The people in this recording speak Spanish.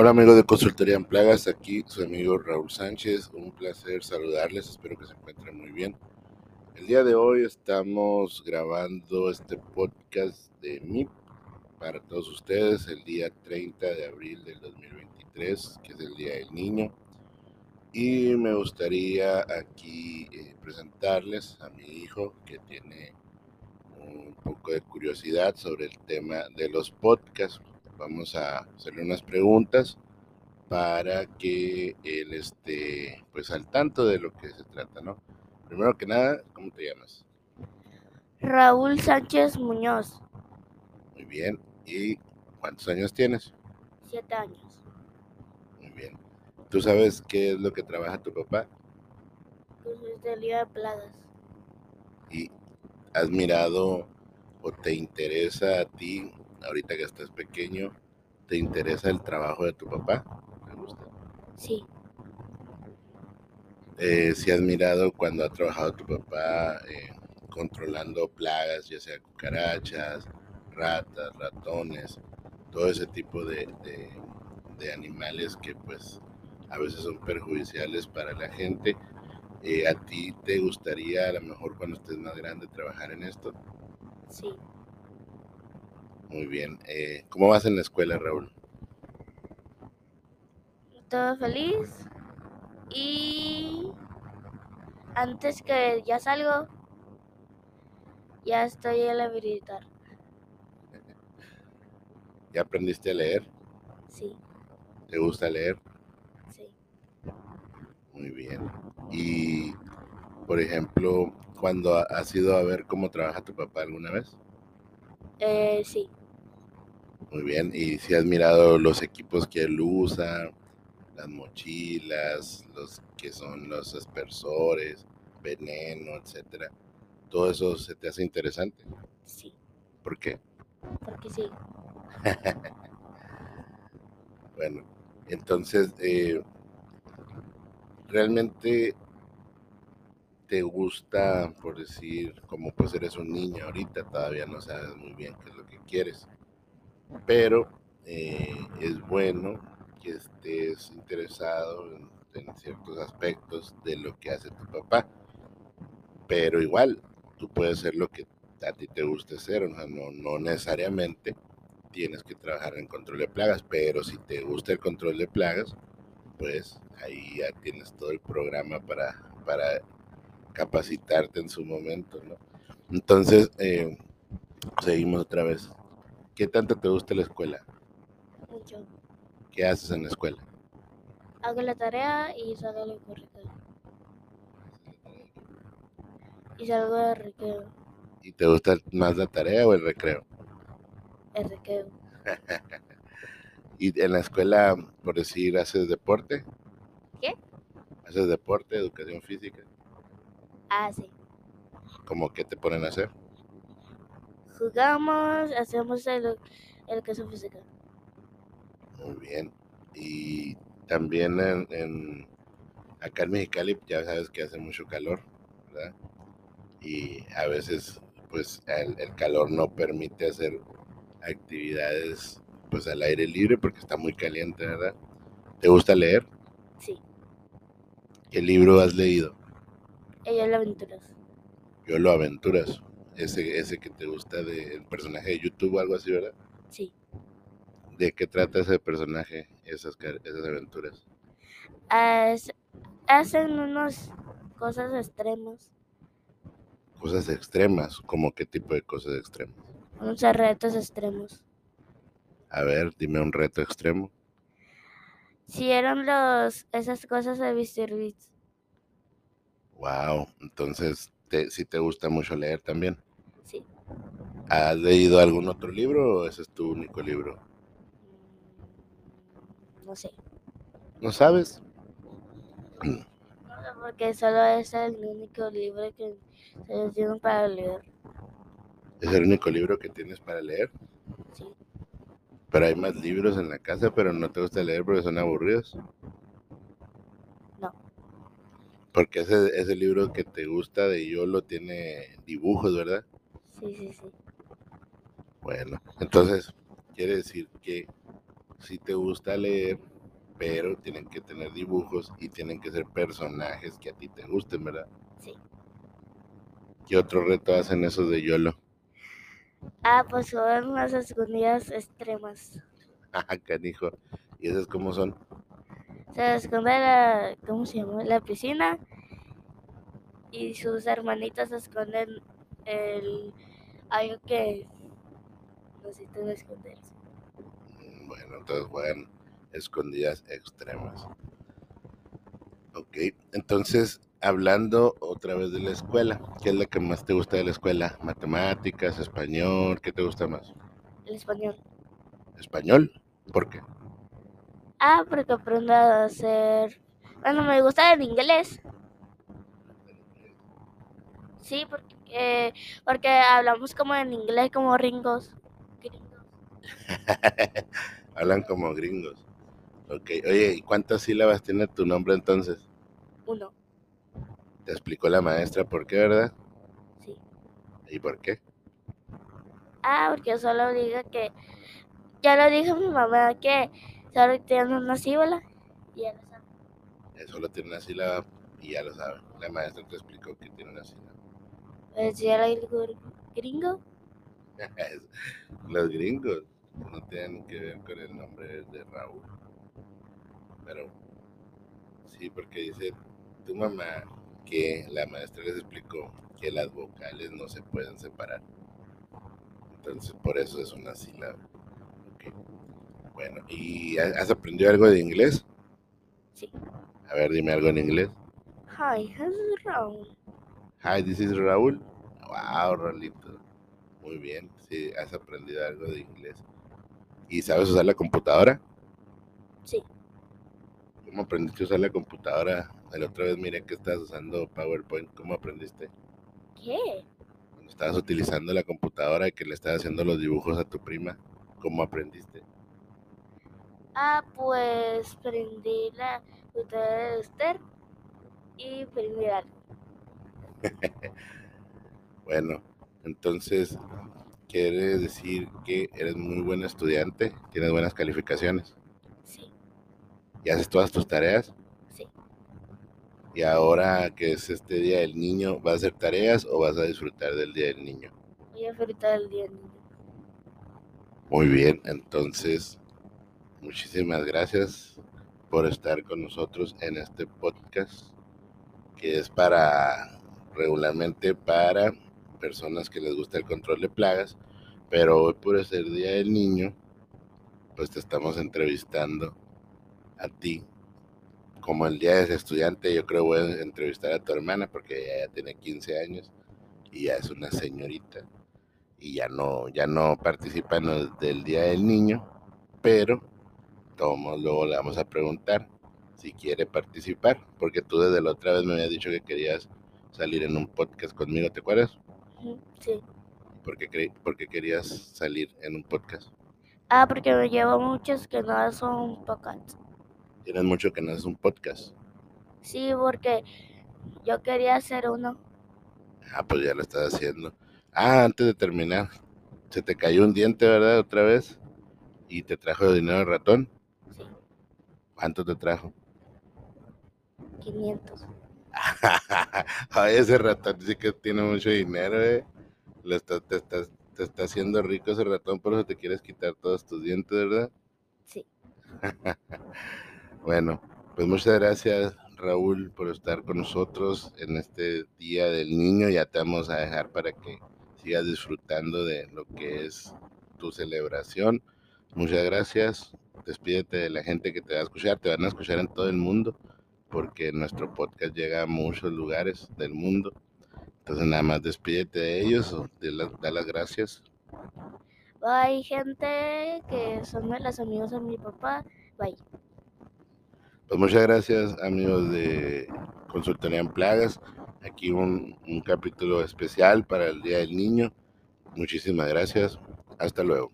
Hola amigos de Consultoría en Plagas, aquí su amigo Raúl Sánchez, un placer saludarles, espero que se encuentren muy bien. El día de hoy estamos grabando este podcast de MIP para todos ustedes el día 30 de abril del 2023, que es el Día del Niño. Y me gustaría aquí eh, presentarles a mi hijo que tiene un poco de curiosidad sobre el tema de los podcasts vamos a hacerle unas preguntas para que él esté pues al tanto de lo que se trata, ¿no? Primero que nada, ¿cómo te llamas? Raúl Sánchez Muñoz. Muy bien. ¿Y cuántos años tienes? Siete años. Muy bien. ¿Tú sabes qué es lo que trabaja tu papá? Pues es de de Plagas. ¿Y has mirado o te interesa a ti ahorita que estás pequeño, ¿te interesa el trabajo de tu papá? ¿Te gusta? Sí. Eh, si has mirado cuando ha trabajado tu papá eh, controlando plagas, ya sea cucarachas, ratas, ratones, todo ese tipo de, de, animales que pues a veces son perjudiciales para la gente. Eh, ¿A ti te gustaría a lo mejor cuando estés más grande trabajar en esto? Sí. Muy bien. Eh, ¿Cómo vas en la escuela, Raúl? Todo feliz. Y antes que ya salgo, ya estoy en la militar. ¿Ya aprendiste a leer? Sí. ¿Te gusta leer? Sí. Muy bien. Y, por ejemplo, cuando has ido a ver cómo trabaja tu papá alguna vez? Eh, sí. Muy bien, y si has mirado los equipos que él usa, las mochilas, los que son los aspersores, veneno, etcétera, todo eso se te hace interesante. Sí. ¿Por qué? Porque sí. bueno, entonces, eh, realmente te gusta, por decir, como pues eres un niño ahorita, todavía no sabes muy bien qué es lo que quieres pero eh, es bueno que estés interesado en, ciertos aspectos de lo que hace tu papá. Pero igual, tú puedes hacer lo que a ti te guste hacer, o no, no necesariamente tienes que trabajar en control de plagas, pero si te gusta el control de plagas, pues ahí ya tienes todo el programa para, para capacitarte en su momento, ¿no? Entonces, eh, seguimos otra vez. ¿Qué tanto te gusta la escuela? Mucho. ¿Qué haces en la escuela? Hago la tarea y salgo del recreo. Y salgo del recreo. ¿Y te gusta más la tarea o el recreo? El recreo. ¿Y en la escuela, por decir, haces deporte? ¿Qué? ¿Haces deporte, educación física? Ah, sí. ¿Cómo que te ponen a hacer? Jugamos, hacemos el, queso físico. Muy bien. Y también en, en, acá en Mexicali ya sabes que hace mucho calor, ¿verdad? Y a veces pues el, el, calor no permite hacer actividades pues al aire libre porque está muy caliente, ¿verdad? ¿Te gusta leer? Sí. ¿Qué libro has leído? Ella lo aventuras. Yo lo aventuras ese, ese que te gusta del personaje de YouTube o algo así, ¿verdad? Sí. ¿De qué trata ese personaje, esas, esas aventuras? hacen unas cosas extremas. Cosas extremas, ¿como qué tipo de cosas extremas? Unos retos extremos. A ver, dime un reto extremo. Si eran los, esas cosas de Mr. Beats. Wow, entonces te, si te gusta mucho leer también. ¿Has leído algún otro libro o ese es tu único libro? No sé. ¿No sabes? No, porque solo es el único libro que se tiene para leer. ¿Es el único libro que tienes para leer? Sí. Pero hay más libros en la casa, pero no te gusta leer porque son aburridos. No. Porque ese, ese libro que te gusta de Yolo tiene dibujos, ¿verdad? Sí, sí, sí. Bueno, entonces quiere decir que si te gusta leer, pero tienen que tener dibujos y tienen que ser personajes que a ti te gusten, ¿verdad? Sí. ¿Qué otro reto hacen esos de YOLO? Ah, pues son unas escondidas extremas. Ah, canijo. ¿Y esas cómo son? Se esconde la, ¿cómo se llama? La piscina y sus hermanitas esconden el algo que necesitan esconderse. Mm, Bueno, entonces juegan escondidas extremas. Ok, entonces hablando otra vez de la escuela, ¿qué es lo que más te gusta de la escuela? ¿Matemáticas, español? ¿Qué te gusta más? El español. ¿Español? ¿Por qué? Ah, porque aprendo a hacer. Bueno, me gusta el inglés. Sí, porque, eh, porque hablamos como en inglés, como ringos. Gringos. Hablan como gringos. Ok, oye, ¿y cuántas sílabas tiene tu nombre entonces? Uno. Te explicó la maestra por qué, ¿verdad? Sí. ¿Y por qué? Ah, porque yo solo digo que. Ya lo dijo mi mamá que solo tiene una sílaba y ya lo sabe. Solo tiene una sílaba y ya lo sabe. La maestra te explicó que tiene una sílaba. Gringo. Los gringos no tienen que ver con el nombre de Raúl. Pero sí, porque dice tu mamá que la maestra les explicó que las vocales no se pueden separar. Entonces por eso es una sílaba. Ok. Bueno, ¿y ha- has aprendido algo de inglés? Sí. A ver, dime algo en inglés. Hi, this is Raúl. Hi, this is Raúl. Wow, Rolito. Muy bien, sí, has aprendido algo de inglés. ¿Y sabes usar la computadora? Sí. ¿Cómo aprendiste a usar la computadora? La otra vez miré que estabas usando PowerPoint. ¿Cómo aprendiste? ¿Qué? Cuando estabas utilizando la computadora y que le estabas haciendo los dibujos a tu prima, ¿cómo aprendiste? Ah, pues prendí la computadora de Esther y prendí algo. Bueno, entonces, quiere decir que eres muy buen estudiante, tienes buenas calificaciones Sí, y haces todas tus tareas. sí. Y ahora que es este Día del Niño, ¿vas a hacer tareas o vas a disfrutar del Día del Niño? Voy a disfrutar el día del niño. Muy bien, entonces, muchísimas gracias por estar con nosotros en este podcast que es para regularmente para personas que les gusta el control de plagas, pero hoy por ser Día del Niño, pues te estamos entrevistando a ti. Como el día de estudiante, yo creo voy a entrevistar a tu hermana porque ella ya tiene 15 años y ya es una señorita y ya no, ya no participa en el del Día del Niño, pero todos luego le vamos a preguntar si quiere participar, porque tú desde la otra vez me habías dicho que querías salir en un podcast conmigo, ¿te acuerdas? Sí. ¿Por qué, cre- por qué querías salir en un podcast? Ah, porque me llevo muchos que no son pocas. Tienes mucho que no es un podcast. Sí, porque yo quería hacer uno. Ah, pues ya lo estás haciendo. Ah, antes de terminar, se te cayó un diente, ¿verdad? Otra vez. Y te trajo dinero el ratón. Sí, ¿Cuánto te trajo? 500. Ay, ese ratón sí que tiene mucho dinero, eh. Lo está- te, estás- te está haciendo rico ese ratón, por eso te quieres quitar todos tus dientes, ¿verdad? Sí. Bueno, pues muchas gracias, Raúl, por estar con nosotros en este Día del Niño. Ya te vamos a dejar para que sigas disfrutando de lo que es tu celebración. Muchas gracias. Despídete de la gente que te va a escuchar. Te van a escuchar en todo el mundo porque nuestro podcast llega a muchos lugares del mundo. Entonces nada más despídete de ellos o de la- da las gracias. Hay gente que son de los amigos de mi papá. Bye. Pues muchas gracias amigos de Consultoría en Plagas. Aquí un, un capítulo especial para el Día del Niño. Muchísimas gracias. Hasta luego.